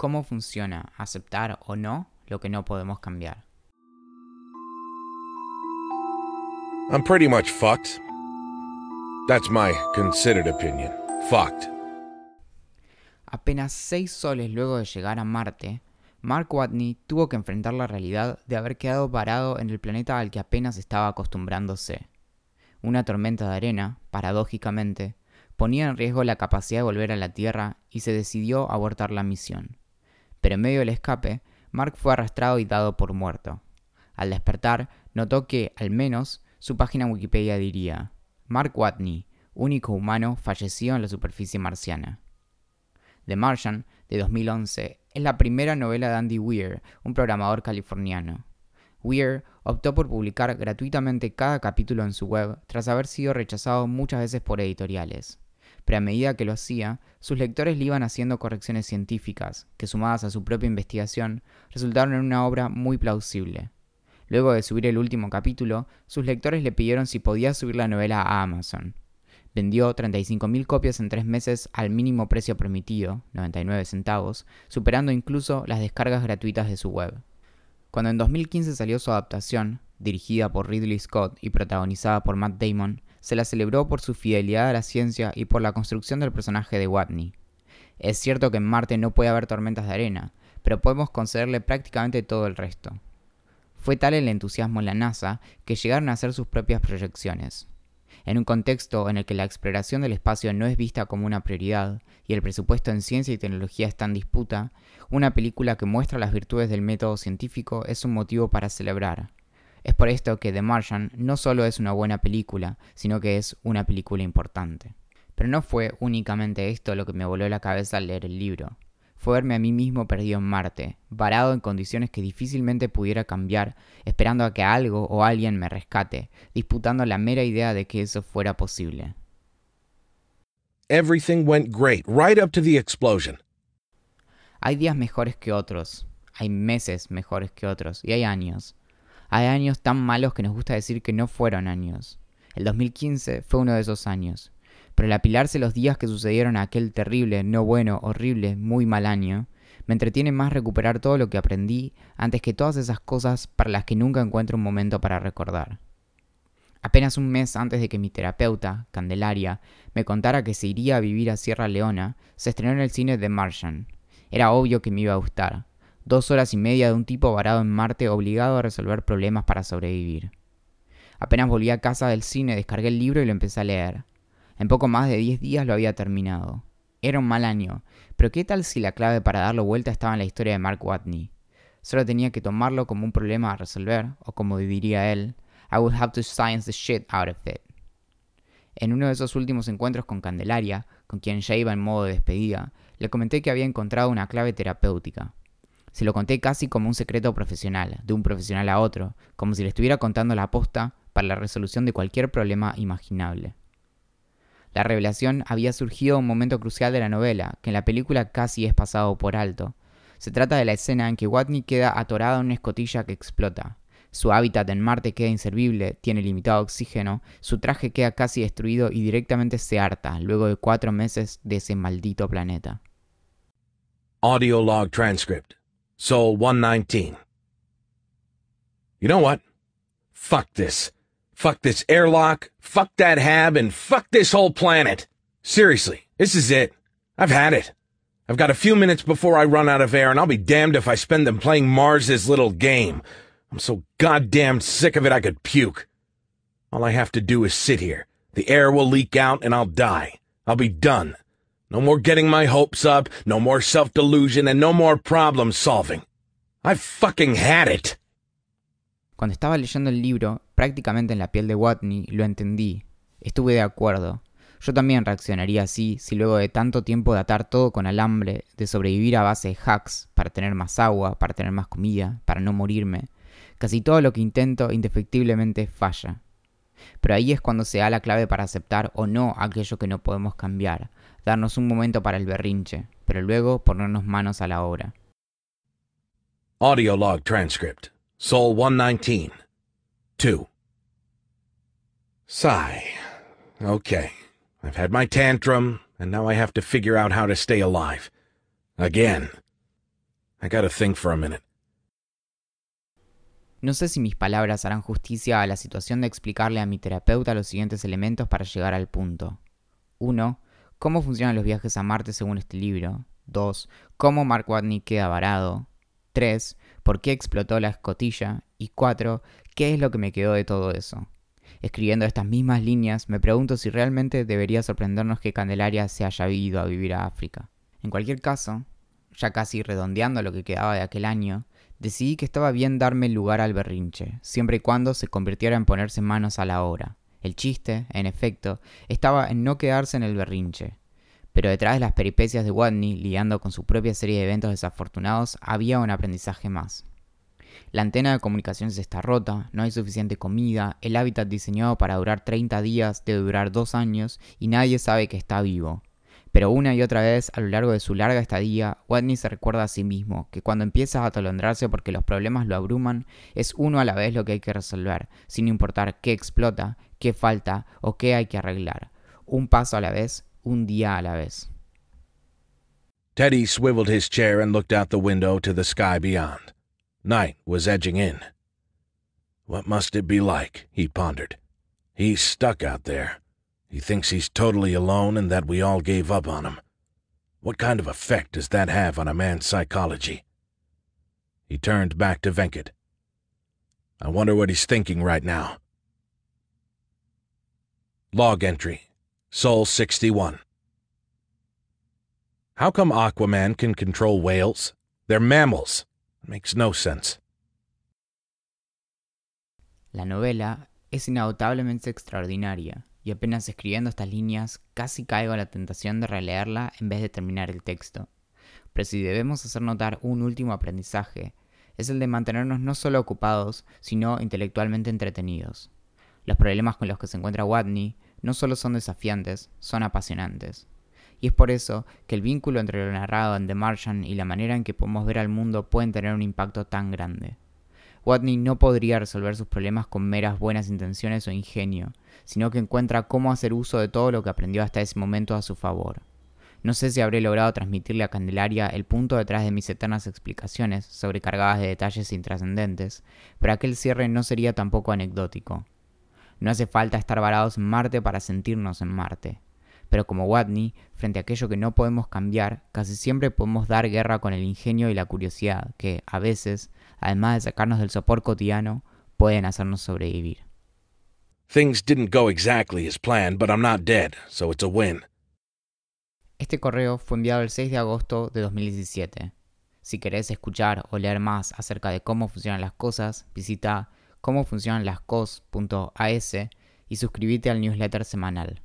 cómo funciona aceptar o no lo que no podemos cambiar. I'm pretty much fucked. That's my considered opinion. Fucked. Apenas seis soles luego de llegar a Marte, Mark Watney tuvo que enfrentar la realidad de haber quedado parado en el planeta al que apenas estaba acostumbrándose. Una tormenta de arena, paradójicamente, ponía en riesgo la capacidad de volver a la Tierra y se decidió abortar la misión. Pero en medio del escape, Mark fue arrastrado y dado por muerto. Al despertar, notó que, al menos, su página Wikipedia diría, Mark Watney, único humano, falleció en la superficie marciana. The Martian, de 2011, es la primera novela de Andy Weir, un programador californiano. Weir optó por publicar gratuitamente cada capítulo en su web tras haber sido rechazado muchas veces por editoriales a medida que lo hacía, sus lectores le iban haciendo correcciones científicas, que sumadas a su propia investigación, resultaron en una obra muy plausible. Luego de subir el último capítulo, sus lectores le pidieron si podía subir la novela a Amazon. Vendió 35.000 copias en tres meses al mínimo precio permitido, 99 centavos, superando incluso las descargas gratuitas de su web. Cuando en 2015 salió su adaptación, dirigida por Ridley Scott y protagonizada por Matt Damon, se la celebró por su fidelidad a la ciencia y por la construcción del personaje de Watney. Es cierto que en Marte no puede haber tormentas de arena, pero podemos concederle prácticamente todo el resto. Fue tal el entusiasmo en la NASA que llegaron a hacer sus propias proyecciones. En un contexto en el que la exploración del espacio no es vista como una prioridad y el presupuesto en ciencia y tecnología está en disputa, una película que muestra las virtudes del método científico es un motivo para celebrar. Es por esto que The Martian no solo es una buena película, sino que es una película importante. Pero no fue únicamente esto lo que me voló la cabeza al leer el libro. Fue verme a mí mismo perdido en Marte, varado en condiciones que difícilmente pudiera cambiar, esperando a que algo o alguien me rescate, disputando la mera idea de que eso fuera posible. Everything went great, right up to the explosion. Hay días mejores que otros, hay meses mejores que otros, y hay años. Hay años tan malos que nos gusta decir que no fueron años. El 2015 fue uno de esos años. Pero al apilarse los días que sucedieron a aquel terrible, no bueno, horrible, muy mal año, me entretiene más recuperar todo lo que aprendí antes que todas esas cosas para las que nunca encuentro un momento para recordar. Apenas un mes antes de que mi terapeuta, Candelaria, me contara que se iría a vivir a Sierra Leona, se estrenó en el cine The Martian. Era obvio que me iba a gustar dos horas y media de un tipo varado en Marte obligado a resolver problemas para sobrevivir. Apenas volví a casa del cine, descargué el libro y lo empecé a leer. En poco más de diez días lo había terminado. Era un mal año, pero ¿qué tal si la clave para darlo vuelta estaba en la historia de Mark Watney? Solo tenía que tomarlo como un problema a resolver, o como diría él, I would have to science the shit out of it. En uno de esos últimos encuentros con Candelaria, con quien ya iba en modo de despedida, le comenté que había encontrado una clave terapéutica. Se lo conté casi como un secreto profesional, de un profesional a otro, como si le estuviera contando la aposta para la resolución de cualquier problema imaginable. La revelación había surgido en un momento crucial de la novela, que en la película casi es pasado por alto. Se trata de la escena en que Watney queda atorada en una escotilla que explota. Su hábitat en Marte queda inservible, tiene limitado oxígeno, su traje queda casi destruido y directamente se harta luego de cuatro meses de ese maldito planeta. Audio transcript. Soul 119. You know what? Fuck this. Fuck this airlock, fuck that hab, and fuck this whole planet. Seriously, this is it. I've had it. I've got a few minutes before I run out of air, and I'll be damned if I spend them playing Mars's little game. I'm so goddamn sick of it I could puke. All I have to do is sit here. The air will leak out, and I'll die. I'll be done. No more getting my hopes up, no more self-delusion, and no more problem solving. I've fucking had it. Cuando estaba leyendo el libro, prácticamente en la piel de Watney, lo entendí. Estuve de acuerdo. Yo también reaccionaría así si luego de tanto tiempo de atar todo con alambre, de sobrevivir a base de hacks para tener más agua, para tener más comida, para no morirme, casi todo lo que intento indefectiblemente falla. Pero ahí es cuando se da la clave para aceptar o no aquello que no podemos cambiar, darnos un momento para el berrinche, pero luego ponernos manos a la obra. Audio log transcript. Soul 119. 2. Sigh. Okay. I've had my tantrum, and now I have to figure out how to stay alive. Again. I gotta think for a minute. No sé si mis palabras harán justicia a la situación de explicarle a mi terapeuta los siguientes elementos para llegar al punto. 1. Cómo funcionan los viajes a Marte según este libro. 2. Cómo Mark Watney queda varado. 3. ¿Por qué explotó la escotilla? Y 4. ¿Qué es lo que me quedó de todo eso? Escribiendo estas mismas líneas, me pregunto si realmente debería sorprendernos que Candelaria se haya ido a vivir a África. En cualquier caso, ya casi redondeando lo que quedaba de aquel año, decidí que estaba bien darme lugar al berrinche, siempre y cuando se convirtiera en ponerse manos a la obra. El chiste, en efecto, estaba en no quedarse en el berrinche. Pero detrás de las peripecias de Watney, lidiando con su propia serie de eventos desafortunados, había un aprendizaje más. La antena de comunicaciones está rota, no hay suficiente comida, el hábitat diseñado para durar 30 días debe durar 2 años y nadie sabe que está vivo. Pero una y otra vez a lo largo de su larga estadía, Watney se recuerda a sí mismo que cuando empieza a atolondrarse porque los problemas lo abruman, es uno a la vez lo que hay que resolver, sin importar qué explota, qué falta o qué hay que arreglar. Un paso a la vez, un día a la vez. Teddy swiveled his chair and looked out the window to the sky beyond. Night was edging in. What must it be like? he pondered. He's stuck out there. He thinks he's totally alone and that we all gave up on him. What kind of effect does that have on a man's psychology? He turned back to Venkat. I wonder what he's thinking right now. Log entry Soul 61. How come Aquaman can control whales? They're mammals. It makes no sense. La novela es inagotablemente extraordinaria y apenas escribiendo estas líneas casi caigo a la tentación de releerla en vez de terminar el texto. Pero si debemos hacer notar un último aprendizaje, es el de mantenernos no solo ocupados, sino intelectualmente entretenidos. Los problemas con los que se encuentra Watney no solo son desafiantes, son apasionantes. Y es por eso que el vínculo entre lo narrado en The Martian y la manera en que podemos ver al mundo pueden tener un impacto tan grande. Watney no podría resolver sus problemas con meras buenas intenciones o ingenio, sino que encuentra cómo hacer uso de todo lo que aprendió hasta ese momento a su favor. No sé si habré logrado transmitirle a Candelaria el punto detrás de mis eternas explicaciones, sobrecargadas de detalles intrascendentes, pero aquel cierre no sería tampoco anecdótico. No hace falta estar varados en Marte para sentirnos en Marte. Pero como Watney, frente a aquello que no podemos cambiar, casi siempre podemos dar guerra con el ingenio y la curiosidad, que, a veces, además de sacarnos del sopor cotidiano, pueden hacernos sobrevivir. Things didn't go exactly as planned, but I'm not dead, so it's a win. Este correo fue enviado el 6 de agosto de 2017. Si querés escuchar o leer más acerca de cómo funcionan las cosas, visita cómo funcionan las y suscríbete al newsletter semanal.